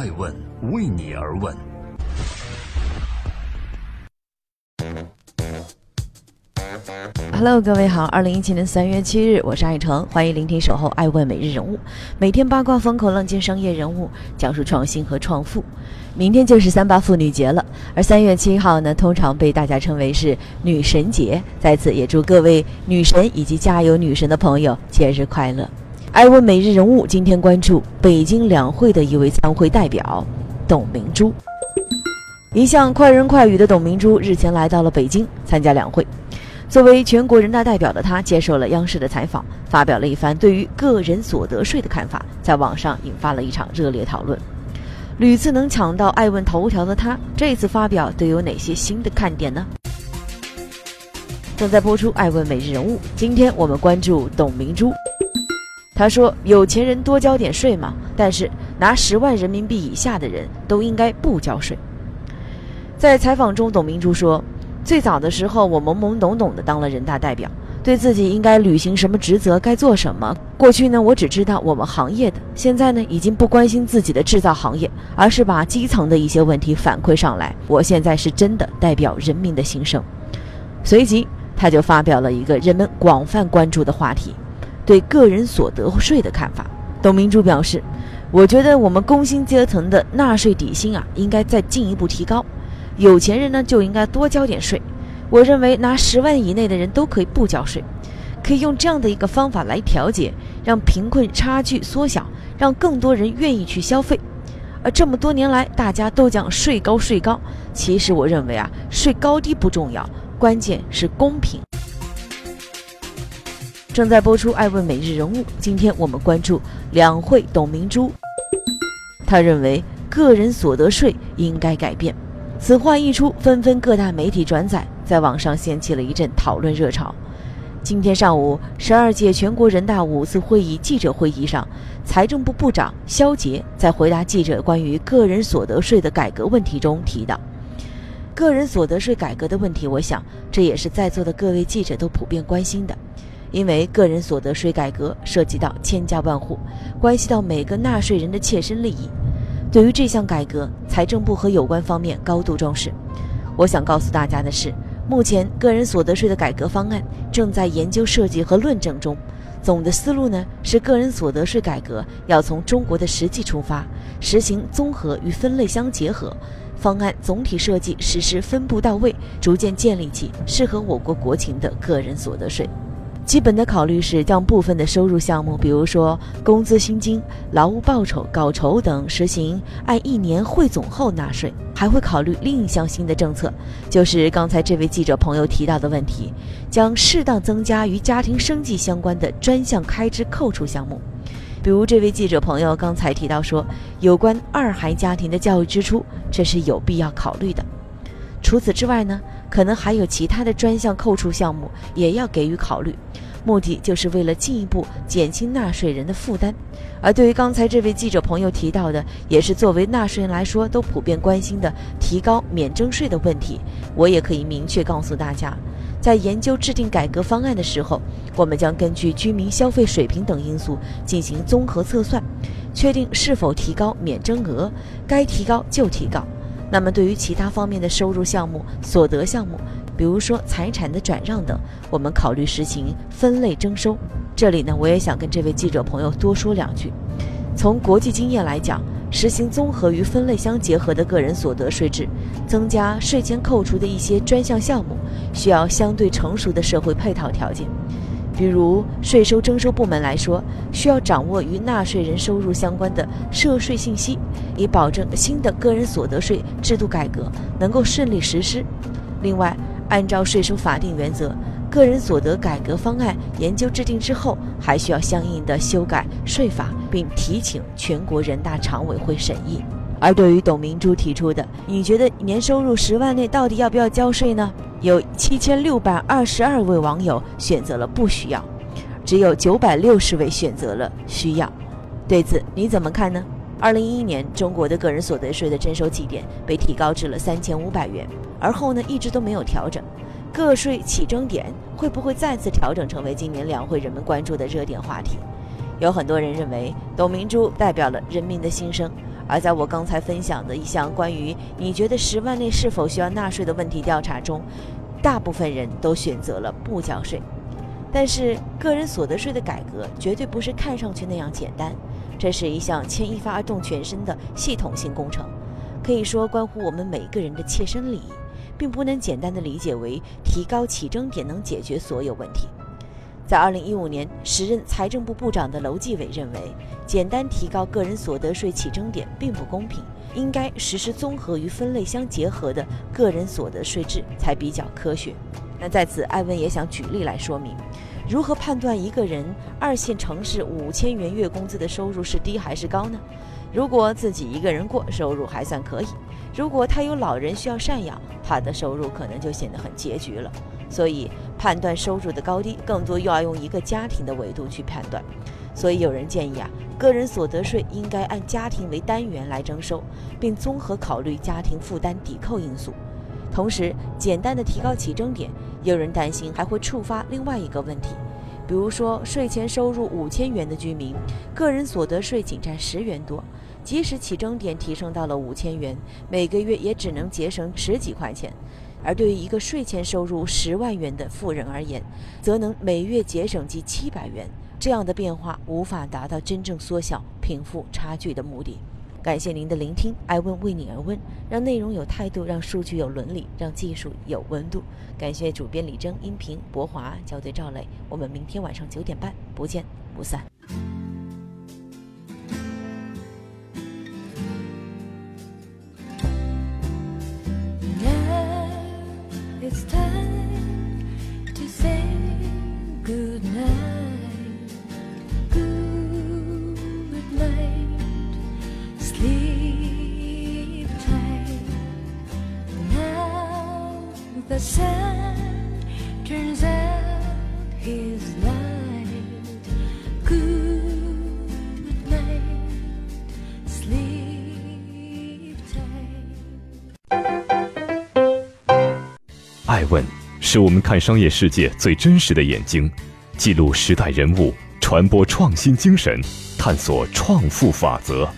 爱问为你而问。Hello，各位好，二零一七年三月七日，我是爱成，欢迎聆听守候爱问每日人物，每天八卦风口浪尖商业人物，讲述创新和创富。明天就是三八妇女节了，而三月七号呢，通常被大家称为是女神节，在此也祝各位女神以及加油女神的朋友节日快乐。爱问每日人物今天关注北京两会的一位参会代表董明珠。一向快人快语的董明珠日前来到了北京参加两会。作为全国人大代表的他，接受了央视的采访，发表了一番对于个人所得税的看法，在网上引发了一场热烈讨论。屡次能抢到爱问头条的他，这次发表都有哪些新的看点呢？正在播出《爱问每日人物》，今天我们关注董明珠。他说：“有钱人多交点税嘛，但是拿十万人民币以下的人都应该不交税。”在采访中，董明珠说。最早的时候，我懵懵懂懂的当了人大代表，对自己应该履行什么职责，该做什么。过去呢，我只知道我们行业的，现在呢，已经不关心自己的制造行业，而是把基层的一些问题反馈上来。我现在是真的代表人民的心声。随即，他就发表了一个人们广泛关注的话题，对个人所得税的看法。董明珠表示：“我觉得我们工薪阶层的纳税底薪啊，应该再进一步提高。”有钱人呢就应该多交点税，我认为拿十万以内的人都可以不交税，可以用这样的一个方法来调节，让贫困差距缩小，让更多人愿意去消费。而这么多年来，大家都讲税高税高，其实我认为啊，税高低不重要，关键是公平。正在播出《爱问每日人物》，今天我们关注两会董明珠，他认为个人所得税应该改变。此话一出，纷纷各大媒体转载，在网上掀起了一阵讨论热潮。今天上午，十二届全国人大五次会议记者会议上，财政部部长肖捷在回答记者关于个人所得税的改革问题中提到，个人所得税改革的问题，我想这也是在座的各位记者都普遍关心的，因为个人所得税改革涉及到千家万户，关系到每个纳税人的切身利益。对于这项改革，财政部和有关方面高度重视。我想告诉大家的是，目前个人所得税的改革方案正在研究设计和论证中。总的思路呢是，个人所得税改革要从中国的实际出发，实行综合与分类相结合。方案总体设计实施分步到位，逐渐建立起适合我国国情的个人所得税。基本的考虑是将部分的收入项目，比如说工资薪金、劳务报酬、稿酬等，实行按一年汇总后纳税。还会考虑另一项新的政策，就是刚才这位记者朋友提到的问题，将适当增加与家庭生计相关的专项开支扣除项目。比如这位记者朋友刚才提到说，有关二孩家庭的教育支出，这是有必要考虑的。除此之外呢？可能还有其他的专项扣除项目也要给予考虑，目的就是为了进一步减轻纳税人的负担。而对于刚才这位记者朋友提到的，也是作为纳税人来说都普遍关心的提高免征税的问题，我也可以明确告诉大家，在研究制定改革方案的时候，我们将根据居民消费水平等因素进行综合测算，确定是否提高免征额，该提高就提高。那么，对于其他方面的收入项目、所得项目，比如说财产的转让等，我们考虑实行分类征收。这里呢，我也想跟这位记者朋友多说两句。从国际经验来讲，实行综合与分类相结合的个人所得税制，增加税前扣除的一些专项项目，需要相对成熟的社会配套条件。比如税收征收部门来说，需要掌握与纳税人收入相关的涉税信息，以保证新的个人所得税制度改革能够顺利实施。另外，按照税收法定原则，个人所得改革方案研究制定之后，还需要相应的修改税法，并提请全国人大常委会审议。而对于董明珠提出的，你觉得年收入十万内到底要不要交税呢？有七千六百二十二位网友选择了不需要，只有九百六十位选择了需要。对此你怎么看呢？二零一一年，中国的个人所得税的征收起点被提高至了三千五百元，而后呢一直都没有调整。个税起征点会不会再次调整，成为今年两会人们关注的热点话题？有很多人认为，董明珠代表了人民的心声。而在我刚才分享的一项关于你觉得十万内是否需要纳税的问题调查中，大部分人都选择了不交税。但是，个人所得税的改革绝对不是看上去那样简单，这是一项牵一发而动全身的系统性工程，可以说关乎我们每个人的切身利益，并不能简单的理解为提高起征点能解决所有问题。在二零一五年，时任财政部部长的楼继伟认为，简单提高个人所得税起征点并不公平，应该实施综合与分类相结合的个人所得税制才比较科学。那在此，艾文也想举例来说明，如何判断一个人二线城市五千元月工资的收入是低还是高呢？如果自己一个人过，收入还算可以；如果他有老人需要赡养，他的收入可能就显得很拮据了。所以，判断收入的高低，更多又要用一个家庭的维度去判断。所以，有人建议啊，个人所得税应该按家庭为单元来征收，并综合考虑家庭负担抵扣因素。同时，简单的提高起征点，有人担心还会触发另外一个问题，比如说税前收入五千元的居民，个人所得税仅占十元多，即使起征点提升到了五千元，每个月也只能节省十几块钱。而对于一个税前收入十万元的富人而言，则能每月节省近七百元。这样的变化无法达到真正缩小贫富差距的目的。感谢您的聆听，爱问为你而问，让内容有态度，让数据有伦理，让技术有温度。感谢主编李征，音频博华，校对赵磊。我们明天晚上九点半不见不散。The sun turns out his light. Good night. Sleep tight. 爱问是我们看商业世界最真实的眼睛，记录时代人物，传播创新精神，探索创富法则。